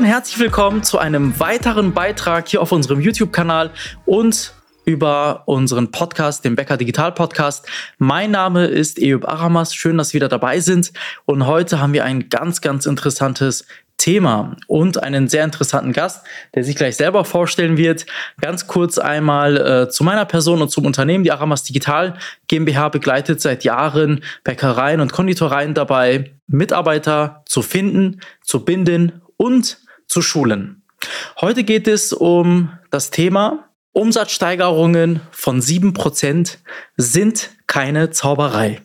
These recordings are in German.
Und herzlich willkommen zu einem weiteren Beitrag hier auf unserem YouTube-Kanal und über unseren Podcast, den Becker Digital Podcast. Mein Name ist Eub Aramas. Schön, dass Sie wieder dabei sind. Und heute haben wir ein ganz, ganz interessantes Thema und einen sehr interessanten Gast, der sich gleich selber vorstellen wird. Ganz kurz einmal äh, zu meiner Person und zum Unternehmen. Die Aramas Digital GmbH begleitet seit Jahren Bäckereien und Konditoreien dabei, Mitarbeiter zu finden, zu binden und zu schulen. Heute geht es um das Thema Umsatzsteigerungen von 7% sind keine Zauberei.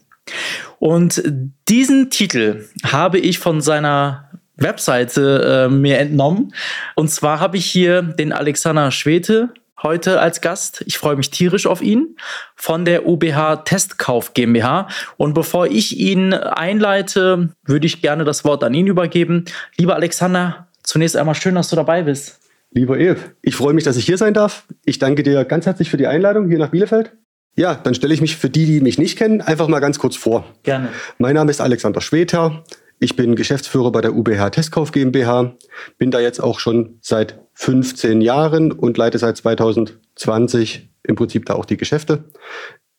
Und diesen Titel habe ich von seiner Webseite äh, mir entnommen. Und zwar habe ich hier den Alexander Schwete heute als Gast. Ich freue mich tierisch auf ihn von der UBH Testkauf GmbH. Und bevor ich ihn einleite, würde ich gerne das Wort an ihn übergeben. Lieber Alexander, zunächst einmal schön, dass du dabei bist. Lieber Eve, ich freue mich, dass ich hier sein darf. Ich danke dir ganz herzlich für die Einladung hier nach Bielefeld. Ja, dann stelle ich mich für die, die mich nicht kennen, einfach mal ganz kurz vor. Gerne. Mein Name ist Alexander Schweter. Ich bin Geschäftsführer bei der UBH Testkauf GmbH, bin da jetzt auch schon seit 15 Jahren und leite seit 2020 im Prinzip da auch die Geschäfte.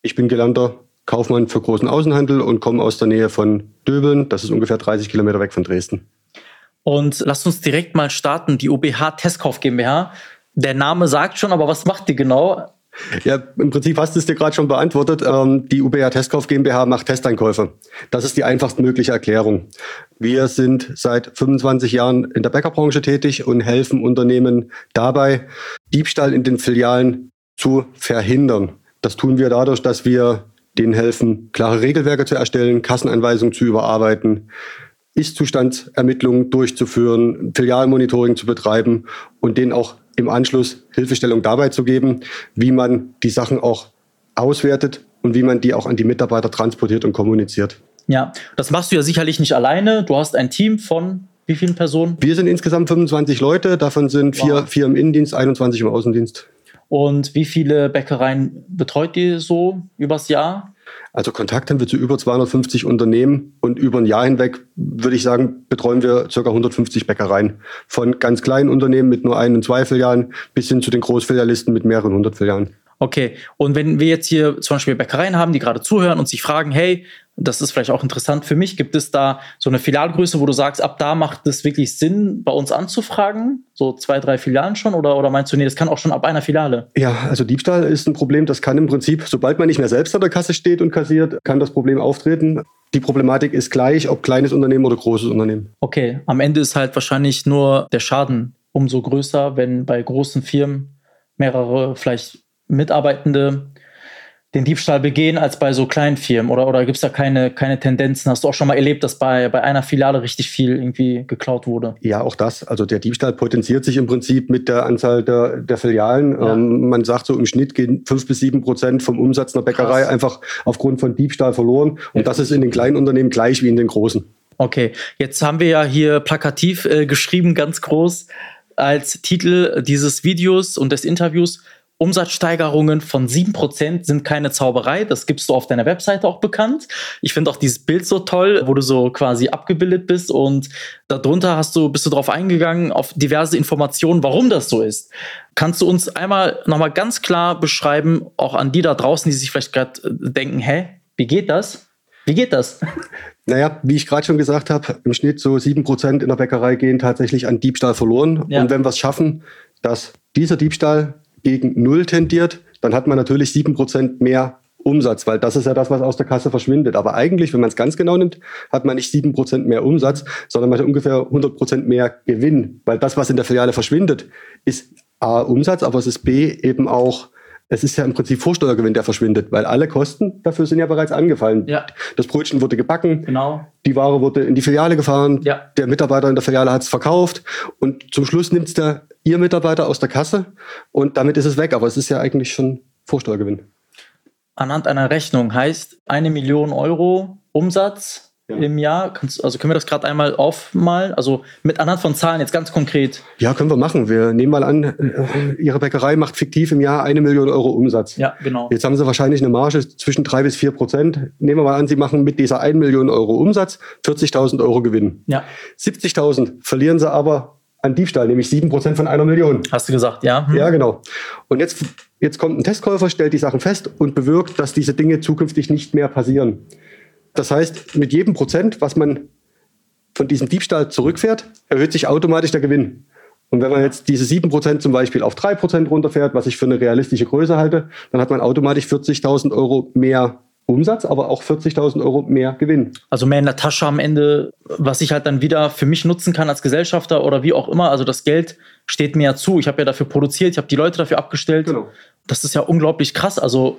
Ich bin gelernter Kaufmann für großen Außenhandel und komme aus der Nähe von Döbeln. Das ist ungefähr 30 Kilometer weg von Dresden. Und lasst uns direkt mal starten, die UBH Testkauf GmbH. Der Name sagt schon, aber was macht die genau? Ja, im Prinzip hast du es dir gerade schon beantwortet. Ähm, die UBA Testkauf GmbH macht Testeinkäufe. Das ist die einfachst mögliche Erklärung. Wir sind seit 25 Jahren in der Bäckerbranche tätig und helfen Unternehmen dabei, Diebstahl in den Filialen zu verhindern. Das tun wir dadurch, dass wir denen helfen, klare Regelwerke zu erstellen, Kassenanweisungen zu überarbeiten, Ist-Zustandsermittlungen durchzuführen, Filialmonitoring zu betreiben und denen auch im Anschluss Hilfestellung dabei zu geben, wie man die Sachen auch auswertet und wie man die auch an die Mitarbeiter transportiert und kommuniziert. Ja, das machst du ja sicherlich nicht alleine. Du hast ein Team von wie vielen Personen? Wir sind insgesamt 25 Leute, davon sind vier, wow. vier im Innendienst, 21 im Außendienst. Und wie viele Bäckereien betreut ihr so übers Jahr? Also Kontakt haben wir zu über 250 Unternehmen und über ein Jahr hinweg, würde ich sagen, betreuen wir ca. 150 Bäckereien. Von ganz kleinen Unternehmen mit nur ein und zwei Filialen bis hin zu den Großfilialisten mit mehreren hundert Filialen. Okay, und wenn wir jetzt hier zum Beispiel Bäckereien haben, die gerade zuhören und sich fragen, hey, das ist vielleicht auch interessant für mich, gibt es da so eine Filialgröße, wo du sagst, ab da macht es wirklich Sinn, bei uns anzufragen? So zwei, drei Filialen schon? Oder, oder meinst du, nee, das kann auch schon ab einer Filiale? Ja, also Diebstahl ist ein Problem, das kann im Prinzip, sobald man nicht mehr selbst an der Kasse steht und kassiert, kann das Problem auftreten. Die Problematik ist gleich, ob kleines Unternehmen oder großes Unternehmen. Okay, am Ende ist halt wahrscheinlich nur der Schaden umso größer, wenn bei großen Firmen mehrere vielleicht Mitarbeitende den Diebstahl begehen als bei so kleinen Firmen? Oder, oder gibt es da keine, keine Tendenzen? Hast du auch schon mal erlebt, dass bei, bei einer Filiale richtig viel irgendwie geklaut wurde? Ja, auch das. Also der Diebstahl potenziert sich im Prinzip mit der Anzahl der, der Filialen. Ja. Ähm, man sagt so, im Schnitt gehen fünf bis sieben Prozent vom Umsatz einer Bäckerei Krass. einfach aufgrund von Diebstahl verloren. Und das ist in den kleinen Unternehmen gleich wie in den großen. Okay, jetzt haben wir ja hier plakativ äh, geschrieben, ganz groß, als Titel dieses Videos und des Interviews Umsatzsteigerungen von 7% sind keine Zauberei. Das gibst du auf deiner Webseite auch bekannt. Ich finde auch dieses Bild so toll, wo du so quasi abgebildet bist und darunter hast du, bist du darauf eingegangen, auf diverse Informationen, warum das so ist. Kannst du uns einmal nochmal ganz klar beschreiben, auch an die da draußen, die sich vielleicht gerade äh, denken, hä, wie geht das? Wie geht das? Naja, wie ich gerade schon gesagt habe, im Schnitt so 7% in der Bäckerei gehen tatsächlich an Diebstahl verloren. Ja. Und wenn wir es schaffen, dass dieser Diebstahl gegen Null tendiert, dann hat man natürlich 7% mehr Umsatz, weil das ist ja das, was aus der Kasse verschwindet. Aber eigentlich, wenn man es ganz genau nimmt, hat man nicht 7% mehr Umsatz, sondern man hat ungefähr 100% mehr Gewinn, weil das, was in der Filiale verschwindet, ist A, Umsatz, aber es ist B, eben auch es ist ja im Prinzip Vorsteuergewinn, der verschwindet, weil alle Kosten dafür sind ja bereits angefallen. Ja. Das Brötchen wurde gebacken, genau. die Ware wurde in die Filiale gefahren, ja. der Mitarbeiter in der Filiale hat es verkauft und zum Schluss nimmt es der Ihr Mitarbeiter aus der Kasse und damit ist es weg. Aber es ist ja eigentlich schon Vorsteuergewinn. Anhand einer Rechnung heißt eine Million Euro Umsatz ja. im Jahr? Kannst, also können wir das gerade einmal aufmalen? Also mit anhand von Zahlen jetzt ganz konkret. Ja, können wir machen. Wir nehmen mal an, äh, Ihre Bäckerei macht fiktiv im Jahr eine Million Euro Umsatz. Ja, genau. Jetzt haben Sie wahrscheinlich eine Marge zwischen drei bis vier Prozent. Nehmen wir mal an, Sie machen mit dieser 1 Million Euro Umsatz 40.000 Euro Gewinn. Ja. 70.000 verlieren Sie aber an Diebstahl, nämlich 7% von einer Million. Hast du gesagt, ja? Hm. Ja, genau. Und jetzt, jetzt kommt ein Testkäufer, stellt die Sachen fest und bewirkt, dass diese Dinge zukünftig nicht mehr passieren. Das heißt, mit jedem Prozent, was man von diesem Diebstahl zurückfährt, erhöht sich automatisch der Gewinn. Und wenn man jetzt diese 7% zum Beispiel auf 3% runterfährt, was ich für eine realistische Größe halte, dann hat man automatisch 40.000 Euro mehr Umsatz, aber auch 40.000 Euro mehr Gewinn. Also mehr in der Tasche am Ende, was ich halt dann wieder für mich nutzen kann als Gesellschafter oder wie auch immer. Also das Geld steht mir ja zu. Ich habe ja dafür produziert, ich habe die Leute dafür abgestellt. Genau. Das ist ja unglaublich krass. Also,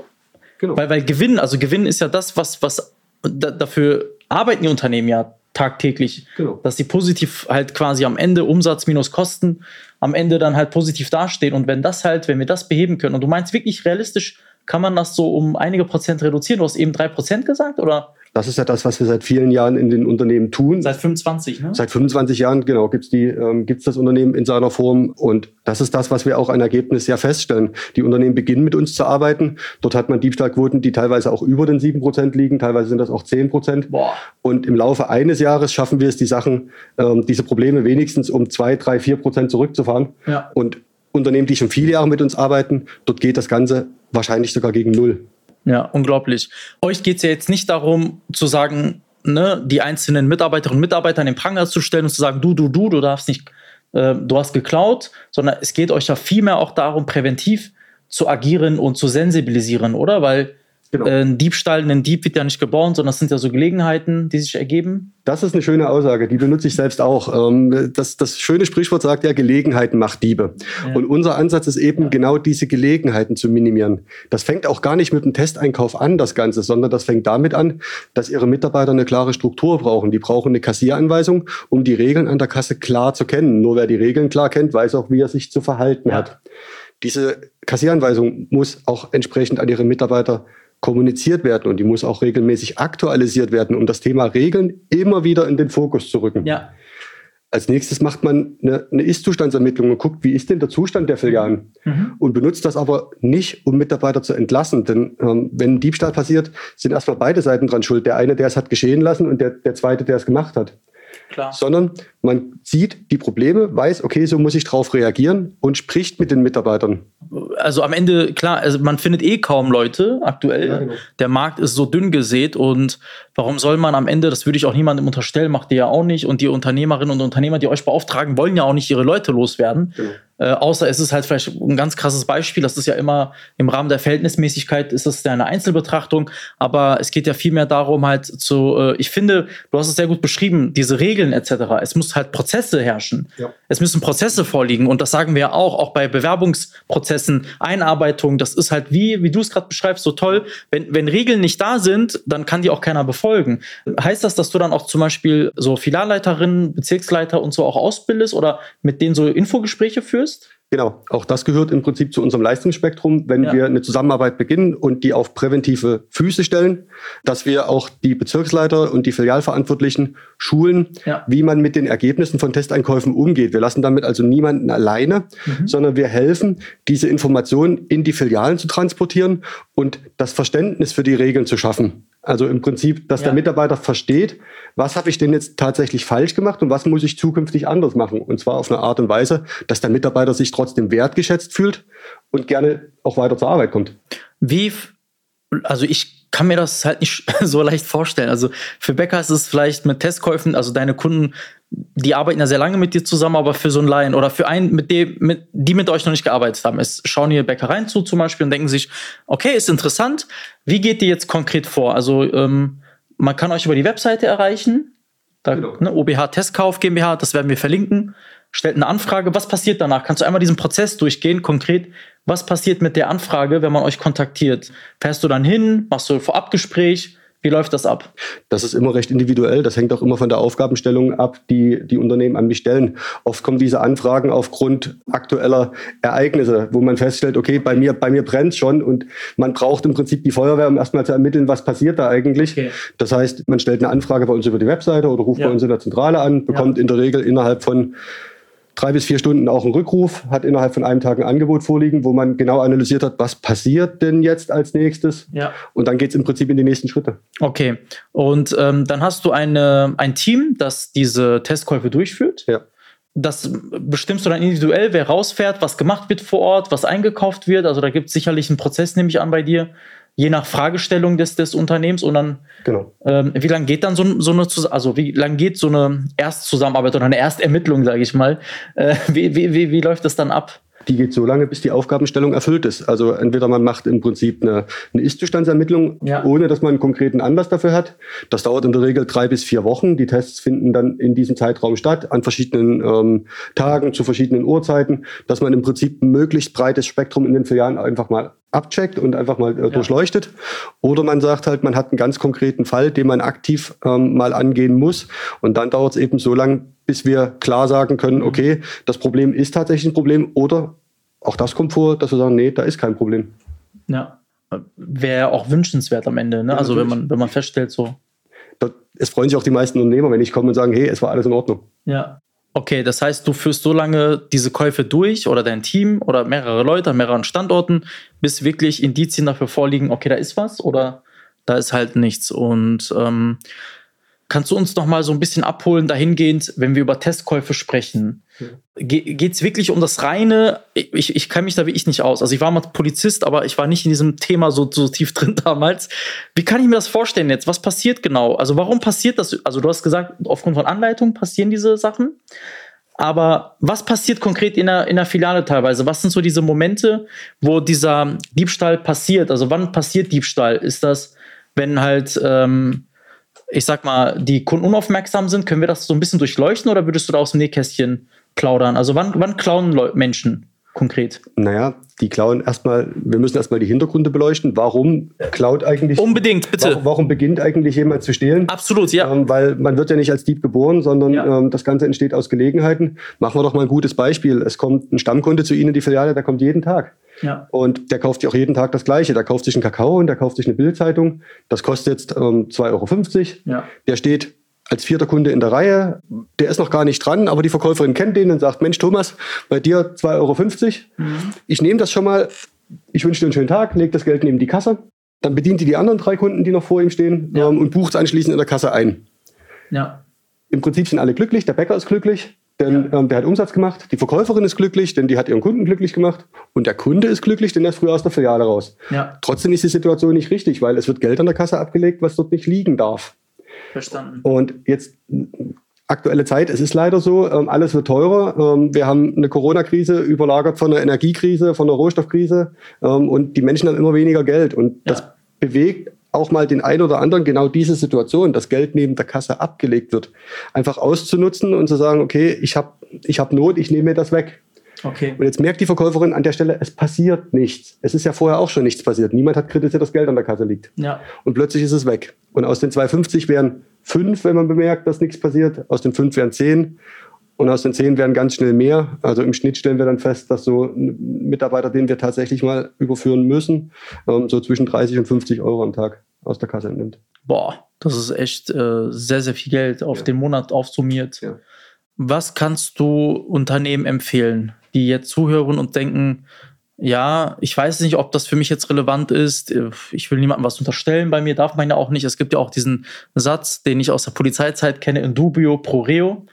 genau. weil, weil Gewinn, also Gewinn ist ja das, was, was da, dafür arbeiten die Unternehmen ja tagtäglich, genau. dass sie positiv halt quasi am Ende Umsatz minus Kosten am Ende dann halt positiv dastehen. Und wenn das halt, wenn wir das beheben können, und du meinst wirklich realistisch, kann man das so um einige Prozent reduzieren? Du hast eben drei Prozent gesagt, oder? Das ist ja das, was wir seit vielen Jahren in den Unternehmen tun. Seit 25, ne? Seit 25 Jahren, genau, gibt es ähm, das Unternehmen in seiner Form. Und das ist das, was wir auch an Ergebnis ja feststellen. Die Unternehmen beginnen mit uns zu arbeiten. Dort hat man Diebstahlquoten, die teilweise auch über den 7 Prozent liegen. Teilweise sind das auch 10 Prozent. Und im Laufe eines Jahres schaffen wir es, die Sachen, ähm, diese Probleme wenigstens um 2, 3, 4 Prozent zurückzufahren. Ja. Und Unternehmen, die schon viele Jahre mit uns arbeiten, dort geht das Ganze wahrscheinlich sogar gegen Null. Ja, unglaublich. Euch geht es ja jetzt nicht darum zu sagen, ne, die einzelnen Mitarbeiterinnen und Mitarbeiter in den Pranger zu stellen und zu sagen, du, du, du, du darfst nicht, äh, du hast geklaut, sondern es geht euch ja vielmehr auch darum, präventiv zu agieren und zu sensibilisieren, oder? Weil Genau. Äh, ein Diebstahl, ein Dieb wird ja nicht geboren, sondern das sind ja so Gelegenheiten, die sich ergeben. Das ist eine schöne Aussage, die benutze ich selbst auch. Ähm, das, das schöne Sprichwort sagt ja, Gelegenheiten macht Diebe. Ja. Und unser Ansatz ist eben ja. genau diese Gelegenheiten zu minimieren. Das fängt auch gar nicht mit dem Testeinkauf an, das Ganze, sondern das fängt damit an, dass ihre Mitarbeiter eine klare Struktur brauchen. Die brauchen eine Kassieranweisung, um die Regeln an der Kasse klar zu kennen. Nur wer die Regeln klar kennt, weiß auch, wie er sich zu verhalten ja. hat. Diese Kassieranweisung muss auch entsprechend an ihre Mitarbeiter kommuniziert werden und die muss auch regelmäßig aktualisiert werden, um das Thema Regeln immer wieder in den Fokus zu rücken. Ja. Als nächstes macht man eine, eine Ist-Zustandsermittlung und guckt, wie ist denn der Zustand der Filialen mhm. und benutzt das aber nicht, um Mitarbeiter zu entlassen. Denn ähm, wenn ein Diebstahl passiert, sind erstmal beide Seiten dran schuld. Der eine, der es hat geschehen lassen und der, der zweite, der es gemacht hat. Klar. sondern man sieht die Probleme, weiß, okay, so muss ich drauf reagieren und spricht mit den Mitarbeitern. Also am Ende, klar, also man findet eh kaum Leute aktuell. Ja, genau. Der Markt ist so dünn gesät und warum soll man am Ende, das würde ich auch niemandem unterstellen, macht ihr ja auch nicht und die Unternehmerinnen und Unternehmer, die euch beauftragen, wollen ja auch nicht ihre Leute loswerden. Genau. Äh, außer es ist halt vielleicht ein ganz krasses Beispiel. Das ist ja immer im Rahmen der Verhältnismäßigkeit ist das ja eine Einzelbetrachtung. Aber es geht ja vielmehr darum, halt zu, äh, ich finde, du hast es sehr gut beschrieben, diese Regeln etc. Es muss halt Prozesse herrschen. Ja. Es müssen Prozesse vorliegen. Und das sagen wir ja auch, auch bei Bewerbungsprozessen, Einarbeitung. Das ist halt wie, wie du es gerade beschreibst, so toll. Wenn, wenn Regeln nicht da sind, dann kann die auch keiner befolgen. Heißt das, dass du dann auch zum Beispiel so Filialleiterinnen, Bezirksleiter und so auch ausbildest oder mit denen so Infogespräche führst? Genau, auch das gehört im Prinzip zu unserem Leistungsspektrum, wenn ja. wir eine Zusammenarbeit beginnen und die auf präventive Füße stellen, dass wir auch die Bezirksleiter und die Filialverantwortlichen schulen, ja. wie man mit den Ergebnissen von Testeinkäufen umgeht. Wir lassen damit also niemanden alleine, mhm. sondern wir helfen, diese Informationen in die Filialen zu transportieren und das Verständnis für die Regeln zu schaffen. Also im Prinzip, dass ja. der Mitarbeiter versteht, was habe ich denn jetzt tatsächlich falsch gemacht und was muss ich zukünftig anders machen. Und zwar auf eine Art und Weise, dass der Mitarbeiter sich trotzdem wertgeschätzt fühlt und gerne auch weiter zur Arbeit kommt. Wie, also ich kann mir das halt nicht so leicht vorstellen. Also für Bäcker ist es vielleicht mit Testkäufen, also deine Kunden die arbeiten ja sehr lange mit dir zusammen, aber für so einen Laien oder für einen, mit dem, mit, die mit euch noch nicht gearbeitet haben, es schauen hier Bäckereien zu zum Beispiel und denken sich, okay, ist interessant, wie geht ihr jetzt konkret vor? Also ähm, man kann euch über die Webseite erreichen, da, genau. ne, OBH Testkauf GmbH, das werden wir verlinken, stellt eine Anfrage, was passiert danach? Kannst du einmal diesen Prozess durchgehen, konkret, was passiert mit der Anfrage, wenn man euch kontaktiert? Fährst du dann hin, machst du ein Vorabgespräch, wie läuft das ab? Das ist immer recht individuell. Das hängt auch immer von der Aufgabenstellung ab, die die Unternehmen an mich stellen. Oft kommen diese Anfragen aufgrund aktueller Ereignisse, wo man feststellt, okay, bei mir, bei mir brennt schon und man braucht im Prinzip die Feuerwehr, um erstmal zu ermitteln, was passiert da eigentlich. Okay. Das heißt, man stellt eine Anfrage bei uns über die Webseite oder ruft ja. bei uns in der Zentrale an, bekommt ja. in der Regel innerhalb von drei bis vier Stunden auch einen Rückruf, hat innerhalb von einem Tag ein Angebot vorliegen, wo man genau analysiert hat, was passiert denn jetzt als nächstes. Ja. Und dann geht es im Prinzip in die nächsten Schritte. Okay. Und ähm, dann hast du eine, ein Team, das diese Testkäufe durchführt. Ja. das bestimmst du dann individuell, wer rausfährt, was gemacht wird vor Ort, was eingekauft wird. Also da gibt es sicherlich einen Prozess, nehme ich an, bei dir, je nach Fragestellung des, des Unternehmens. Und dann, genau. ähm, wie lange geht dann so, so eine, also wie lange geht so eine Erstzusammenarbeit oder eine Erstermittlung, sage ich mal? Äh, wie, wie, wie, wie läuft das dann ab? die geht so lange, bis die Aufgabenstellung erfüllt ist. Also entweder man macht im Prinzip eine, eine Ist-Zustandsermittlung, ja. ohne dass man einen konkreten Anlass dafür hat. Das dauert in der Regel drei bis vier Wochen. Die Tests finden dann in diesem Zeitraum statt, an verschiedenen ähm, Tagen, zu verschiedenen Uhrzeiten, dass man im Prinzip ein möglichst breites Spektrum in den Filialen einfach mal abcheckt und einfach mal äh, ja. durchleuchtet. Oder man sagt halt, man hat einen ganz konkreten Fall, den man aktiv ähm, mal angehen muss. Und dann dauert es eben so lang, bis wir klar sagen können, mhm. okay, das Problem ist tatsächlich ein Problem. Oder auch das kommt vor, dass wir sagen, nee, da ist kein Problem. Ja, wäre auch wünschenswert am Ende. Ne? Ja, also wenn man, wenn man feststellt, so. Es freuen sich auch die meisten Unternehmer, wenn ich komme und sagen, hey, es war alles in Ordnung. Ja, Okay, das heißt, du führst so lange diese Käufe durch oder dein Team oder mehrere Leute an mehreren Standorten, bis wirklich Indizien dafür vorliegen, okay, da ist was oder da ist halt nichts. Und ähm, kannst du uns noch mal so ein bisschen abholen dahingehend, wenn wir über Testkäufe sprechen? Ge Geht es wirklich um das reine? Ich, ich kenne mich da wie ich nicht aus. Also ich war mal Polizist, aber ich war nicht in diesem Thema so, so tief drin damals. Wie kann ich mir das vorstellen jetzt? Was passiert genau? Also warum passiert das? Also du hast gesagt, aufgrund von Anleitung passieren diese Sachen. Aber was passiert konkret in der, in der Filiale teilweise? Was sind so diese Momente, wo dieser Diebstahl passiert? Also wann passiert Diebstahl? Ist das, wenn halt, ähm, ich sag mal, die Kunden unaufmerksam sind? Können wir das so ein bisschen durchleuchten oder würdest du da aus dem Nähkästchen plaudern? Also wann, wann klauen Menschen konkret? Naja, die klauen erstmal, wir müssen erstmal die Hintergründe beleuchten. Warum klaut eigentlich? Unbedingt, bitte. Warum, warum beginnt eigentlich jemand zu stehlen? Absolut, ja. Ähm, weil man wird ja nicht als Dieb geboren, sondern ja. ähm, das Ganze entsteht aus Gelegenheiten. Machen wir doch mal ein gutes Beispiel. Es kommt ein Stammkunde zu Ihnen in die Filiale, der kommt jeden Tag. Ja. Und der kauft sich auch jeden Tag das Gleiche. Der kauft sich einen Kakao und der kauft sich eine Bildzeitung. Das kostet jetzt ähm, 2,50 Euro. Ja. Der steht als vierter Kunde in der Reihe. Der ist noch gar nicht dran, aber die Verkäuferin kennt den und sagt, Mensch, Thomas, bei dir 2,50 Euro. Mhm. Ich nehme das schon mal. Ich wünsche dir einen schönen Tag, leg das Geld neben die Kasse. Dann bedient die die anderen drei Kunden, die noch vor ihm stehen ja. ähm, und bucht es anschließend in der Kasse ein. Ja. Im Prinzip sind alle glücklich. Der Bäcker ist glücklich, denn ja. ähm, der hat Umsatz gemacht. Die Verkäuferin ist glücklich, denn die hat ihren Kunden glücklich gemacht. Und der Kunde ist glücklich, denn er ist früher aus der Filiale raus. Ja. Trotzdem ist die Situation nicht richtig, weil es wird Geld an der Kasse abgelegt, was dort nicht liegen darf. Verstanden. Und jetzt aktuelle Zeit, es ist leider so, ähm, alles wird teurer. Ähm, wir haben eine Corona-Krise überlagert von einer Energiekrise, von einer Rohstoffkrise ähm, und die Menschen haben immer weniger Geld und ja. das bewegt auch mal den einen oder anderen genau diese Situation, dass Geld neben der Kasse abgelegt wird, einfach auszunutzen und zu sagen, okay, ich habe ich hab Not, ich nehme mir das weg. Okay. Und jetzt merkt die Verkäuferin an der Stelle, es passiert nichts. Es ist ja vorher auch schon nichts passiert. Niemand hat kritisiert, dass Geld an der Kasse liegt. Ja. Und plötzlich ist es weg. Und aus den 2,50 wären fünf, wenn man bemerkt, dass nichts passiert. Aus den fünf wären zehn. Und aus den zehn wären ganz schnell mehr. Also im Schnitt stellen wir dann fest, dass so ein Mitarbeiter, den wir tatsächlich mal überführen müssen, ähm, so zwischen 30 und 50 Euro am Tag aus der Kasse entnimmt. Boah, das ist echt äh, sehr, sehr viel Geld auf ja. den Monat aufsummiert. Ja. Was kannst du Unternehmen empfehlen, die jetzt zuhören und denken, ja, ich weiß nicht, ob das für mich jetzt relevant ist. Ich will niemandem was unterstellen. Bei mir darf man ja auch nicht. Es gibt ja auch diesen Satz, den ich aus der Polizeizeit kenne, in dubio pro reo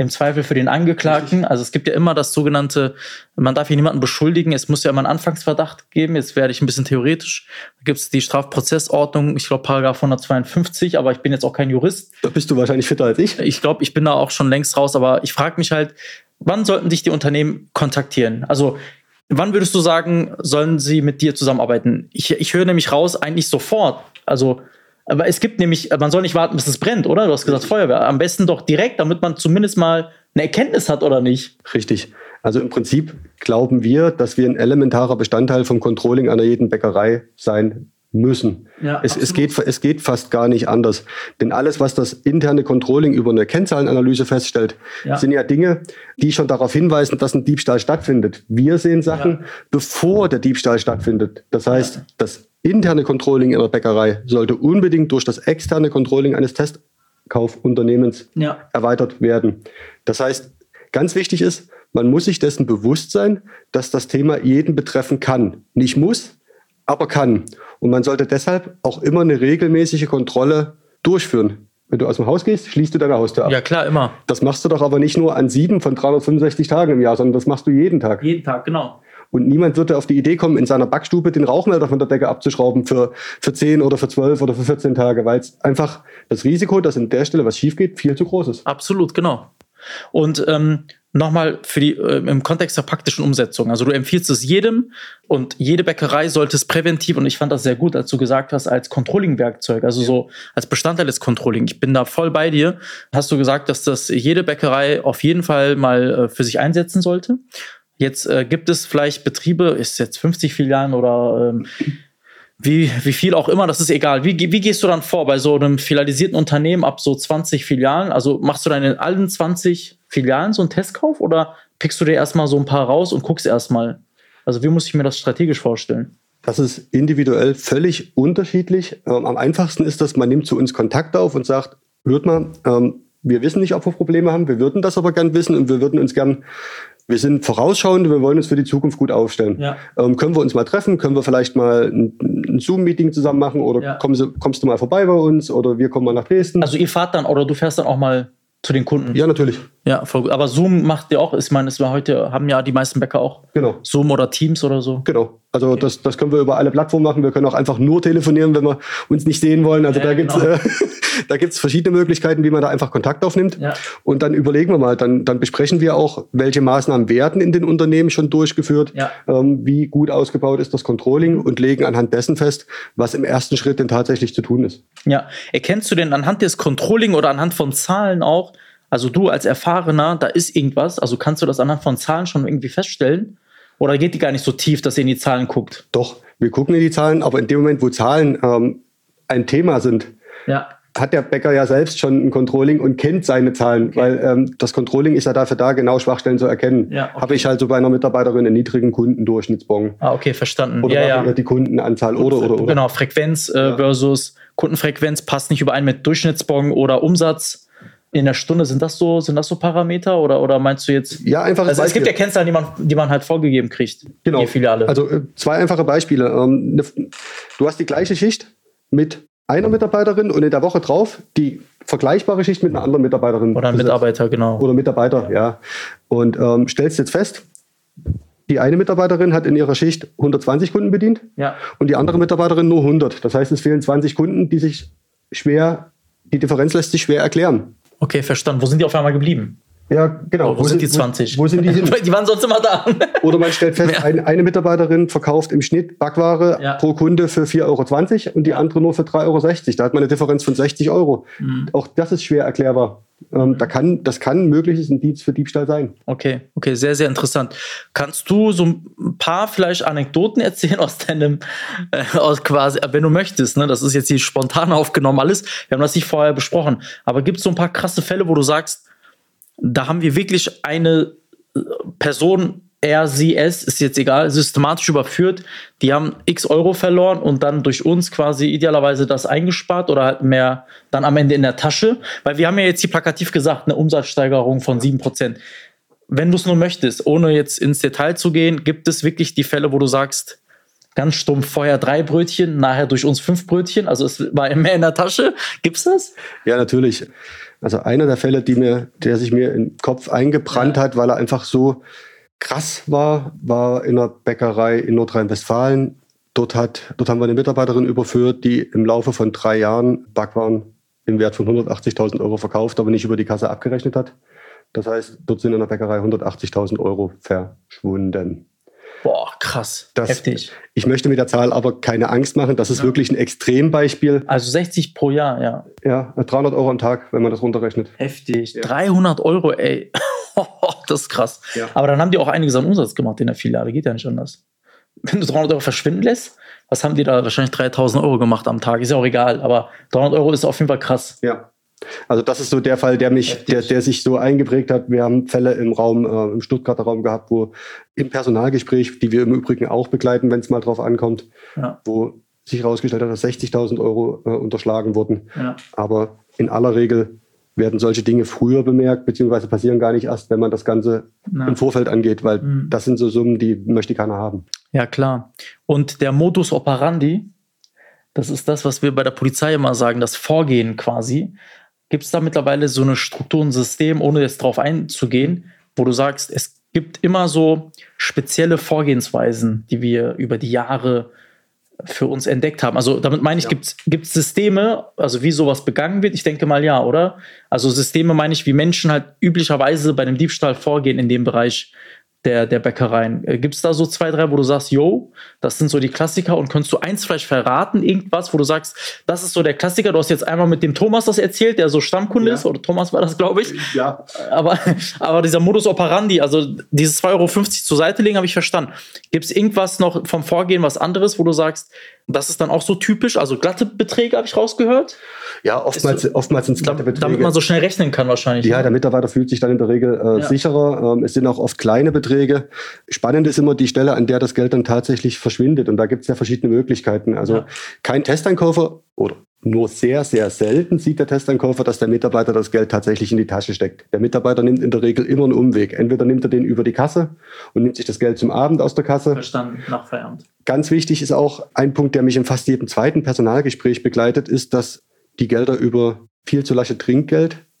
im Zweifel für den Angeklagten. Also es gibt ja immer das sogenannte, man darf hier niemanden beschuldigen, es muss ja immer einen Anfangsverdacht geben. Jetzt werde ich ein bisschen theoretisch. Da gibt es die Strafprozessordnung, ich glaube Paragraph 152, aber ich bin jetzt auch kein Jurist. Da bist du wahrscheinlich fitter als ich. Ich glaube, ich bin da auch schon längst raus, aber ich frage mich halt, wann sollten dich die Unternehmen kontaktieren? Also wann würdest du sagen, sollen sie mit dir zusammenarbeiten? Ich, ich höre nämlich raus, eigentlich sofort. Also aber es gibt nämlich, man soll nicht warten, bis es brennt, oder? Du hast gesagt Feuerwehr. Am besten doch direkt, damit man zumindest mal eine Erkenntnis hat, oder nicht? Richtig. Also im Prinzip glauben wir, dass wir ein elementarer Bestandteil vom Controlling einer jeden Bäckerei sein müssen. Ja, es, es, geht, es geht fast gar nicht anders. Denn alles, was das interne Controlling über eine Kennzahlenanalyse feststellt, ja. sind ja Dinge, die schon darauf hinweisen, dass ein Diebstahl stattfindet. Wir sehen Sachen, ja. bevor der Diebstahl stattfindet. Das heißt, das interne Controlling in der Bäckerei sollte unbedingt durch das externe Controlling eines Testkaufunternehmens ja. erweitert werden. Das heißt, ganz wichtig ist, man muss sich dessen bewusst sein, dass das Thema jeden betreffen kann. Nicht muss, aber kann. Und man sollte deshalb auch immer eine regelmäßige Kontrolle durchführen. Wenn du aus dem Haus gehst, schließt du deine Haustür ab. Ja, klar, immer. Das machst du doch aber nicht nur an sieben von 365 Tagen im Jahr, sondern das machst du jeden Tag. Jeden Tag, genau. Und niemand würde auf die Idee kommen, in seiner Backstube den Rauchmelder von der Decke abzuschrauben für, für 10 oder für 12 oder für 14 Tage, weil es einfach das Risiko, dass in der Stelle was schief geht, viel zu groß ist. Absolut, genau. Und ähm, nochmal für die äh, im Kontext der praktischen Umsetzung. Also du empfiehlst es jedem und jede Bäckerei sollte es präventiv und ich fand das sehr gut, als du gesagt hast, als Controlling-Werkzeug, also so als Bestandteil des Controlling. Ich bin da voll bei dir. Hast du gesagt, dass das jede Bäckerei auf jeden Fall mal äh, für sich einsetzen sollte? Jetzt äh, gibt es vielleicht Betriebe, ist jetzt 50 Filialen oder ähm, wie, wie viel auch immer, das ist egal. Wie, wie gehst du dann vor bei so einem filialisierten Unternehmen ab so 20 Filialen? Also machst du dann in allen 20 Filialen so einen Testkauf oder pickst du dir erstmal so ein paar raus und guckst erstmal? Also wie muss ich mir das strategisch vorstellen? Das ist individuell völlig unterschiedlich. Ähm, am einfachsten ist das, man nimmt zu uns Kontakt auf und sagt, hört mal, ähm, wir wissen nicht, ob wir Probleme haben, wir würden das aber gern wissen und wir würden uns gern wir sind vorausschauend, wir wollen uns für die Zukunft gut aufstellen. Ja. Ähm, können wir uns mal treffen? Können wir vielleicht mal ein, ein Zoom-Meeting zusammen machen? Oder ja. kommst, kommst, du mal vorbei bei uns? Oder wir kommen mal nach Dresden? Also ihr fahrt dann oder du fährst dann auch mal zu den Kunden? Ja, natürlich. Ja, voll. Aber Zoom macht ja auch, ich meine, es war heute, haben ja die meisten Bäcker auch. Genau. Zoom oder Teams oder so. Genau. Also okay. das, das können wir über alle Plattformen machen. Wir können auch einfach nur telefonieren, wenn wir uns nicht sehen wollen. Also ja, da gibt's genau. äh, da gibt's verschiedene Möglichkeiten, wie man da einfach Kontakt aufnimmt. Ja. Und dann überlegen wir mal, dann, dann besprechen wir auch, welche Maßnahmen werden in den Unternehmen schon durchgeführt, ja. ähm, wie gut ausgebaut ist das Controlling und legen anhand dessen fest, was im ersten Schritt denn tatsächlich zu tun ist. Ja, erkennst du denn anhand des Controlling oder anhand von Zahlen auch, also du als Erfahrener, da ist irgendwas, also kannst du das anhand von Zahlen schon irgendwie feststellen? Oder geht die gar nicht so tief, dass ihr in die Zahlen guckt? Doch, wir gucken in die Zahlen, aber in dem Moment, wo Zahlen ähm, ein Thema sind, ja. hat der Bäcker ja selbst schon ein Controlling und kennt seine Zahlen, okay. weil ähm, das Controlling ist ja dafür da, genau Schwachstellen zu erkennen. Ja, okay. Habe ich halt so bei einer Mitarbeiterin einen niedrigen Kundendurchschnittsbon. Ah, okay, verstanden. Oder ja, ja. die Kundenanzahl oder, oder, oder. Genau, Frequenz äh, versus Kundenfrequenz passt nicht überein mit Durchschnittsbon oder Umsatz in der Stunde, sind das so, sind das so Parameter oder, oder meinst du jetzt? Ja, einfach. Also es gibt ja Kennzahlen, die man, die man halt vorgegeben kriegt. Genau. Filiale. Also äh, zwei einfache Beispiele. Ähm, ne, du hast die gleiche Schicht mit einer Mitarbeiterin und in der Woche drauf die vergleichbare Schicht mit einer anderen Mitarbeiterin. Oder Mitarbeiter, genau. Oder Mitarbeiter, ja. ja. Und ähm, stellst jetzt fest, die eine Mitarbeiterin hat in ihrer Schicht 120 Kunden bedient ja. und die andere Mitarbeiterin nur 100. Das heißt, es fehlen 20 Kunden, die sich schwer, die Differenz lässt sich schwer erklären. Okay, verstanden. Wo sind die auf einmal geblieben? Ja, genau. Wo, wo sind die 20? Wo, wo sind die hin? die waren sonst immer da. Oder man stellt fest, ein, eine Mitarbeiterin verkauft im Schnitt Backware ja. pro Kunde für 4,20 Euro und die andere nur für 3,60 Euro. Da hat man eine Differenz von 60 Euro. Mhm. Auch das ist schwer erklärbar. Ähm, da kann, das kann mögliches Indiz für Diebstahl sein. Okay, okay, sehr, sehr interessant. Kannst du so ein paar vielleicht Anekdoten erzählen aus deinem, äh, aus quasi, wenn du möchtest, ne? Das ist jetzt hier spontan aufgenommen alles. Wir haben das nicht vorher besprochen. Aber gibt es so ein paar krasse Fälle, wo du sagst, da haben wir wirklich eine äh, Person, er, sie, es, ist jetzt egal, systematisch überführt. Die haben x Euro verloren und dann durch uns quasi idealerweise das eingespart oder halt mehr dann am Ende in der Tasche. Weil wir haben ja jetzt hier plakativ gesagt, eine Umsatzsteigerung von 7%. Wenn du es nur möchtest, ohne jetzt ins Detail zu gehen, gibt es wirklich die Fälle, wo du sagst, ganz stumpf vorher drei Brötchen, nachher durch uns fünf Brötchen, also es war mehr in der Tasche. Gibt's das? Ja, natürlich. Also einer der Fälle, die mir, der sich mir im Kopf eingebrannt ja. hat, weil er einfach so krass war, war in einer Bäckerei in Nordrhein-Westfalen. Dort, hat, dort haben wir eine Mitarbeiterin überführt, die im Laufe von drei Jahren Backwaren im Wert von 180.000 Euro verkauft, aber nicht über die Kasse abgerechnet hat. Das heißt, dort sind in der Bäckerei 180.000 Euro verschwunden. Boah, krass. Das, Heftig. Ich möchte mit der Zahl aber keine Angst machen. Das ist ja. wirklich ein Extrembeispiel. Also 60 pro Jahr, ja. Ja, 300 Euro am Tag, wenn man das runterrechnet. Heftig. Ja. 300 Euro, ey. das ist krass. Ja. Aber dann haben die auch einiges an Umsatz gemacht in der Filiale. Geht ja nicht anders. Wenn du 300 Euro verschwinden lässt, was haben die da? Wahrscheinlich 3000 Euro gemacht am Tag. Ist ja auch egal. Aber 300 Euro ist auf jeden Fall krass. Ja. Also das ist so der Fall, der mich, der, der sich so eingeprägt hat. Wir haben Fälle im Raum, äh, im Stuttgarter Raum gehabt, wo im Personalgespräch, die wir im Übrigen auch begleiten, wenn es mal drauf ankommt, ja. wo sich herausgestellt hat, dass 60.000 Euro äh, unterschlagen wurden. Ja. Aber in aller Regel werden solche Dinge früher bemerkt, beziehungsweise passieren gar nicht erst, wenn man das Ganze Na. im Vorfeld angeht, weil mhm. das sind so Summen, die möchte keiner haben. Ja, klar. Und der Modus operandi, das ist das, was wir bei der Polizei immer sagen, das Vorgehen quasi Gibt es da mittlerweile so eine Struktur, ein System, ohne jetzt drauf einzugehen, wo du sagst, es gibt immer so spezielle Vorgehensweisen, die wir über die Jahre für uns entdeckt haben. Also damit meine ich, ja. gibt es Systeme, also wie sowas begangen wird? Ich denke mal ja, oder? Also Systeme meine ich, wie Menschen halt üblicherweise bei dem Diebstahl vorgehen in dem Bereich der, der Bäckereien. Äh, Gibt es da so zwei, drei, wo du sagst, yo, das sind so die Klassiker und könntest du eins vielleicht verraten, irgendwas, wo du sagst, das ist so der Klassiker. Du hast jetzt einmal mit dem Thomas das erzählt, der so Stammkunde ja. ist, oder Thomas war das, glaube ich. Ja. Aber, aber dieser Modus operandi, also dieses 2,50 Euro zur Seite legen, habe ich verstanden. Gibt es irgendwas noch vom Vorgehen, was anderes, wo du sagst, das ist dann auch so typisch, also glatte Beträge habe ich rausgehört? Ja, oftmals, oftmals sind es glatte Beträge. Damit man so schnell rechnen kann wahrscheinlich. Ja, ne? der Mitarbeiter fühlt sich dann in der Regel äh, ja. sicherer. Ähm, es sind auch oft kleine Beträge. Spannend ist immer die Stelle, an der das Geld dann tatsächlich verschwindet. Und da gibt es ja verschiedene Möglichkeiten. Also ja. kein Testeinkäufer oder nur sehr, sehr selten sieht der Testeinkäufer, dass der Mitarbeiter das Geld tatsächlich in die Tasche steckt. Der Mitarbeiter nimmt in der Regel immer einen Umweg. Entweder nimmt er den über die Kasse und nimmt sich das Geld zum Abend aus der Kasse. Verstanden, nach Feierabend. Ganz wichtig ist auch ein Punkt, der mich in fast jedem zweiten Personalgespräch begleitet, ist, dass die Gelder über viel zu lasche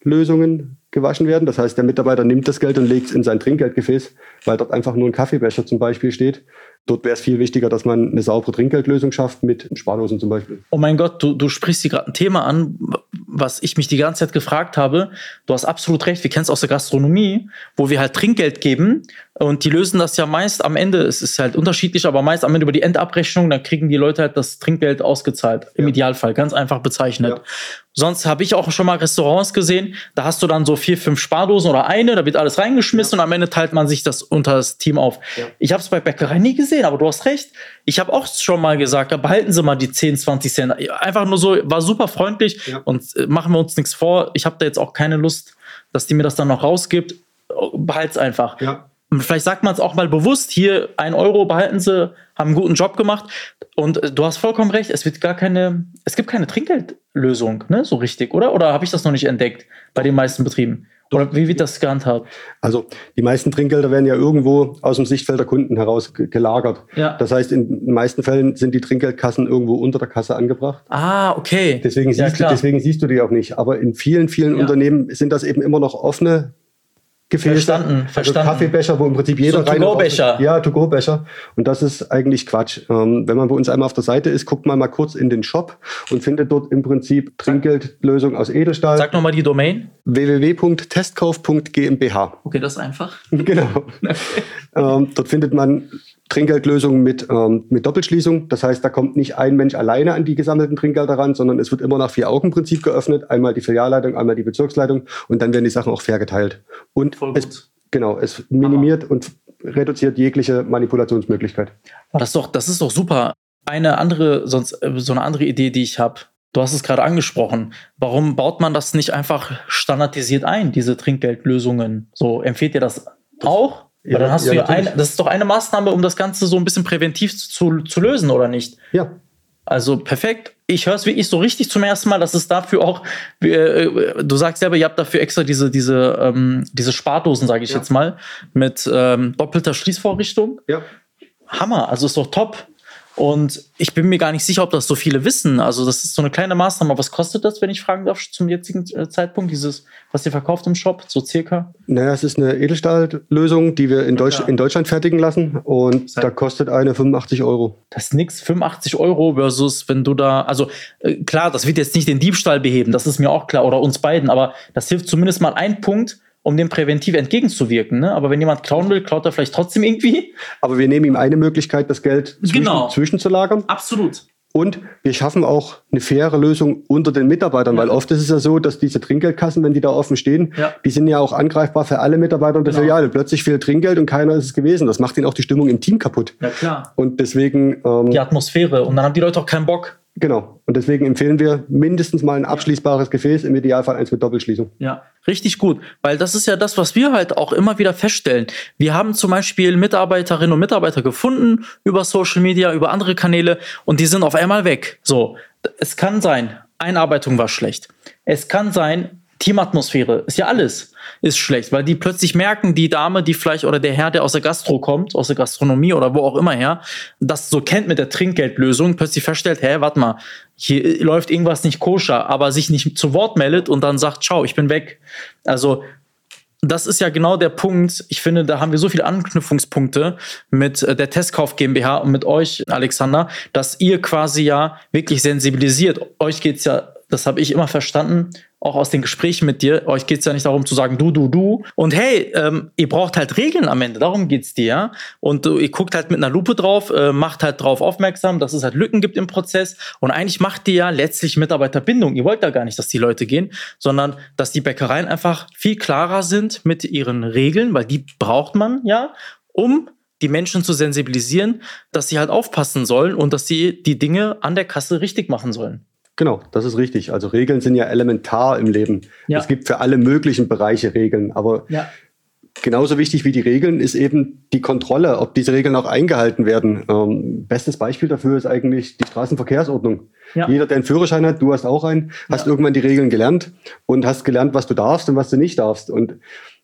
Trinkgeldlösungen gewaschen werden. Das heißt, der Mitarbeiter nimmt das Geld und legt es in sein Trinkgeldgefäß, weil dort einfach nur ein Kaffeebecher zum Beispiel steht. Dort wäre es viel wichtiger, dass man eine saubere Trinkgeldlösung schafft mit Spardosen zum Beispiel. Oh mein Gott, du, du sprichst hier gerade ein Thema an, was ich mich die ganze Zeit gefragt habe. Du hast absolut recht, wir kennen es aus der Gastronomie, wo wir halt Trinkgeld geben und die lösen das ja meist am Ende, es ist halt unterschiedlich, aber meist am Ende über die Endabrechnung, dann kriegen die Leute halt das Trinkgeld ausgezahlt. Im ja. Idealfall, ganz einfach bezeichnet. Ja. Sonst habe ich auch schon mal Restaurants gesehen, da hast du dann so vier, fünf Spardosen oder eine, da wird alles reingeschmissen ja. und am Ende teilt man sich das unter das Team auf. Ich habe es bei Bäckerei nie gesehen, aber du hast recht. Ich habe auch schon mal gesagt, behalten Sie mal die 10, 20 Cent. Einfach nur so, war super freundlich und äh, machen wir uns nichts vor. Ich habe da jetzt auch keine Lust, dass die mir das dann noch rausgibt. Behalt's einfach. Ja. Vielleicht sagt man es auch mal bewusst, hier ein Euro behalten sie, haben einen guten Job gemacht. Und äh, du hast vollkommen recht, es wird gar keine, es gibt keine Trinkgeldlösung, ne, so richtig, oder? Oder habe ich das noch nicht entdeckt bei den meisten Betrieben? Oder wie wird das gehandhabt? Also die meisten Trinkgelder werden ja irgendwo aus dem Sichtfeld der Kunden heraus gelagert. Ja. Das heißt, in den meisten Fällen sind die Trinkgeldkassen irgendwo unter der Kasse angebracht. Ah, okay. Deswegen, ja, siehst, du, deswegen siehst du die auch nicht. Aber in vielen, vielen ja. Unternehmen sind das eben immer noch offene Gefäße. Verstanden, also verstanden. Kaffeebecher, wo im Prinzip jeder so rein. To-Go-Becher. Ja, To-Go-Becher. Und das ist eigentlich Quatsch. Ähm, wenn man bei uns einmal auf der Seite ist, guckt man mal kurz in den Shop und findet dort im Prinzip Trinkgeldlösung aus Edelstahl. Sag nochmal die Domain. www.testkauf.gmbh. Okay, das ist einfach. genau. ähm, dort findet man Trinkgeldlösung mit, ähm, mit Doppelschließung. Das heißt, da kommt nicht ein Mensch alleine an die gesammelten Trinkgelder ran, sondern es wird immer nach Vier-Augen-Prinzip geöffnet. Einmal die Filialleitung, einmal die Bezirksleitung und dann werden die Sachen auch fair geteilt. Und es, genau, es minimiert Aha. und reduziert jegliche Manipulationsmöglichkeit. Das ist doch, das ist doch super. Eine andere, sonst äh, so eine andere Idee, die ich habe. Du hast es gerade angesprochen. Warum baut man das nicht einfach standardisiert ein, diese Trinkgeldlösungen? So empfiehlt ihr das auch? Ja, dann hast ja, du ja eine, das ist doch eine Maßnahme, um das Ganze so ein bisschen präventiv zu, zu lösen, oder nicht? Ja. Also perfekt. Ich höre es wirklich so richtig zum ersten Mal, dass es dafür auch, äh, du sagst selber, ihr habt dafür extra diese, diese, ähm, diese Spardosen, sage ich ja. jetzt mal, mit ähm, doppelter Schließvorrichtung. Ja. Hammer, also ist doch top. Und ich bin mir gar nicht sicher, ob das so viele wissen. Also, das ist so eine kleine Maßnahme. Was kostet das, wenn ich fragen darf, zum jetzigen äh, Zeitpunkt, dieses, was ihr verkauft im Shop, so circa? Naja, es ist eine Edelstahllösung, die wir in, Deutsch, ja. in Deutschland fertigen lassen. Und da kostet eine 85 Euro. Das ist nix, 85 Euro versus, wenn du da, also äh, klar, das wird jetzt nicht den Diebstahl beheben, das ist mir auch klar, oder uns beiden, aber das hilft zumindest mal ein Punkt, um dem präventiv entgegenzuwirken. Ne? Aber wenn jemand klauen will, klaut er vielleicht trotzdem irgendwie. Aber wir nehmen ihm eine Möglichkeit, das Geld zwischen, genau. zwischenzulagern. Absolut. Und wir schaffen auch eine faire Lösung unter den Mitarbeitern, ja. weil oft ist es ja so, dass diese Trinkgeldkassen, wenn die da offen stehen, ja. die sind ja auch angreifbar für alle Mitarbeiter der genau. Filiale. Plötzlich fehlt Trinkgeld und keiner ist es gewesen. Das macht ihnen auch die Stimmung im Team kaputt. Ja, klar. Und deswegen. Ähm, die Atmosphäre. Und dann haben die Leute auch keinen Bock. Genau. Und deswegen empfehlen wir mindestens mal ein abschließbares Gefäß, im Idealfall eins mit Doppelschließung. Ja, richtig gut. Weil das ist ja das, was wir halt auch immer wieder feststellen. Wir haben zum Beispiel Mitarbeiterinnen und Mitarbeiter gefunden über Social Media, über andere Kanäle und die sind auf einmal weg. So, es kann sein, Einarbeitung war schlecht. Es kann sein, Teamatmosphäre, ist ja alles, ist schlecht, weil die plötzlich merken, die Dame, die vielleicht oder der Herr, der aus der Gastro kommt, aus der Gastronomie oder wo auch immer her, das so kennt mit der Trinkgeldlösung, plötzlich feststellt, hä, warte mal, hier läuft irgendwas nicht koscher, aber sich nicht zu Wort meldet und dann sagt, ciao, ich bin weg. Also das ist ja genau der Punkt. Ich finde, da haben wir so viele Anknüpfungspunkte mit äh, der Testkauf GmbH und mit euch, Alexander, dass ihr quasi ja wirklich sensibilisiert. Euch geht's ja, das habe ich immer verstanden, auch aus den Gesprächen mit dir, euch geht es ja nicht darum zu sagen, du, du, du. Und hey, ähm, ihr braucht halt Regeln am Ende, darum geht's dir, ja. Und äh, ihr guckt halt mit einer Lupe drauf, äh, macht halt drauf aufmerksam, dass es halt Lücken gibt im Prozess. Und eigentlich macht ihr ja letztlich Mitarbeiterbindung. Ihr wollt da gar nicht, dass die Leute gehen, sondern dass die Bäckereien einfach viel klarer sind mit ihren Regeln, weil die braucht man ja, um die Menschen zu sensibilisieren, dass sie halt aufpassen sollen und dass sie die Dinge an der Kasse richtig machen sollen. Genau, das ist richtig. Also Regeln sind ja elementar im Leben. Ja. Es gibt für alle möglichen Bereiche Regeln, aber ja. genauso wichtig wie die Regeln ist eben die Kontrolle, ob diese Regeln auch eingehalten werden. Ähm, bestes Beispiel dafür ist eigentlich die Straßenverkehrsordnung. Ja. Jeder, der einen Führerschein hat, du hast auch einen, hast irgendwann die Regeln gelernt und hast gelernt, was du darfst und was du nicht darfst. Und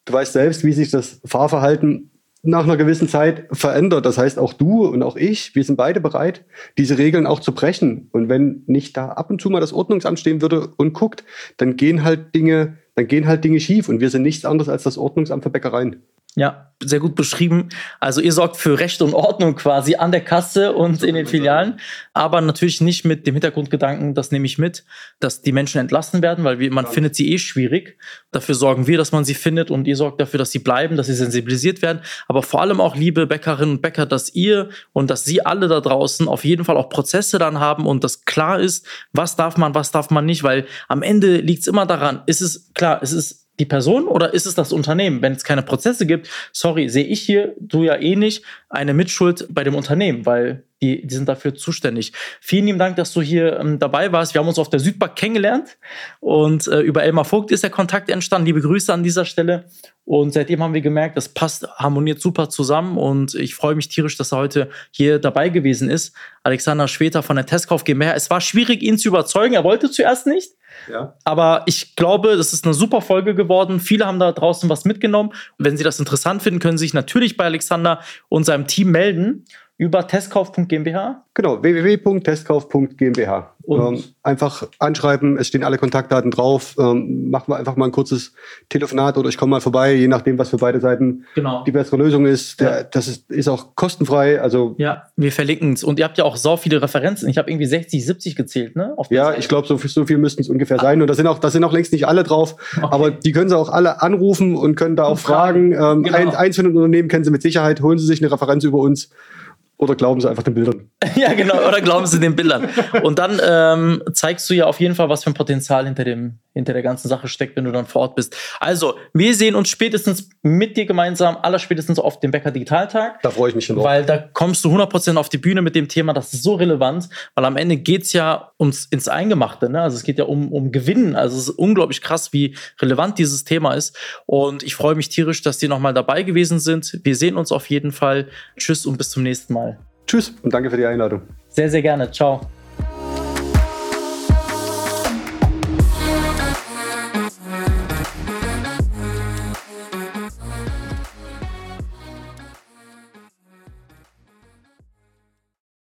du weißt selbst, wie sich das Fahrverhalten nach einer gewissen Zeit verändert. Das heißt, auch du und auch ich, wir sind beide bereit, diese Regeln auch zu brechen. Und wenn nicht da ab und zu mal das Ordnungsamt stehen würde und guckt, dann gehen halt Dinge, dann gehen halt Dinge schief. Und wir sind nichts anderes als das Ordnungsamt für Bäckereien. Ja, sehr gut beschrieben. Also ihr sorgt für Recht und Ordnung quasi an der Kasse und in den Filialen, aber natürlich nicht mit dem Hintergrundgedanken, das nehme ich mit, dass die Menschen entlassen werden, weil man ja. findet sie eh schwierig. Dafür sorgen wir, dass man sie findet und ihr sorgt dafür, dass sie bleiben, dass sie sensibilisiert werden. Aber vor allem auch, liebe Bäckerinnen und Bäcker, dass ihr und dass sie alle da draußen auf jeden Fall auch Prozesse dann haben und dass klar ist, was darf man, was darf man nicht, weil am Ende liegt es immer daran, ist es klar, es ist die Person oder ist es das Unternehmen? Wenn es keine Prozesse gibt, sorry, sehe ich hier, du ja eh nicht, eine Mitschuld bei dem Unternehmen, weil die, die sind dafür zuständig. Vielen lieben Dank, dass du hier ähm, dabei warst. Wir haben uns auf der Südbank kennengelernt und äh, über Elmar Vogt ist der Kontakt entstanden. Liebe Grüße an dieser Stelle. Und seitdem haben wir gemerkt, das passt, harmoniert super zusammen und ich freue mich tierisch, dass er heute hier dabei gewesen ist. Alexander Schweter von der Testkauf GmbH. Es war schwierig, ihn zu überzeugen. Er wollte zuerst nicht. Ja. Aber ich glaube, das ist eine super Folge geworden. Viele haben da draußen was mitgenommen. Wenn Sie das interessant finden, können Sie sich natürlich bei Alexander und seinem Team melden über testkauf.gmbH? Genau, www.testkauf.gmbH. Ähm, einfach anschreiben, es stehen alle Kontaktdaten drauf. Ähm, machen wir einfach mal ein kurzes Telefonat oder ich komme mal vorbei, je nachdem, was für beide Seiten genau. die bessere Lösung ist. Der, ja. Das ist, ist, auch kostenfrei. Also ja, wir verlinken es. Und ihr habt ja auch so viele Referenzen. Ich habe irgendwie 60, 70 gezählt, ne? ja, Seite. ich glaube, so, so viel müssten es ungefähr ah. sein. Und da sind, auch, da sind auch längst nicht alle drauf. Okay. Aber die können sie auch alle anrufen und können da auch fragen. fragen. Ähm, genau. ein, einzelne Unternehmen kennen sie mit Sicherheit. Holen sie sich eine Referenz über uns. Oder glauben sie einfach den Bildern? ja, genau, oder glauben sie den Bildern. Und dann ähm, zeigst du ja auf jeden Fall, was für ein Potenzial hinter, dem, hinter der ganzen Sache steckt, wenn du dann vor Ort bist. Also, wir sehen uns spätestens mit dir gemeinsam, aller spätestens auf dem Bäcker Digitaltag. Da freue ich mich schon drauf. Weil da kommst du 100% auf die Bühne mit dem Thema, das ist so relevant, weil am Ende geht es ja ums, ins Eingemachte. Ne? Also es geht ja um, um Gewinnen. Also es ist unglaublich krass, wie relevant dieses Thema ist. Und ich freue mich tierisch, dass die nochmal dabei gewesen sind. Wir sehen uns auf jeden Fall. Tschüss und bis zum nächsten Mal. Tschüss und danke für die Einladung. Sehr, sehr gerne. Ciao.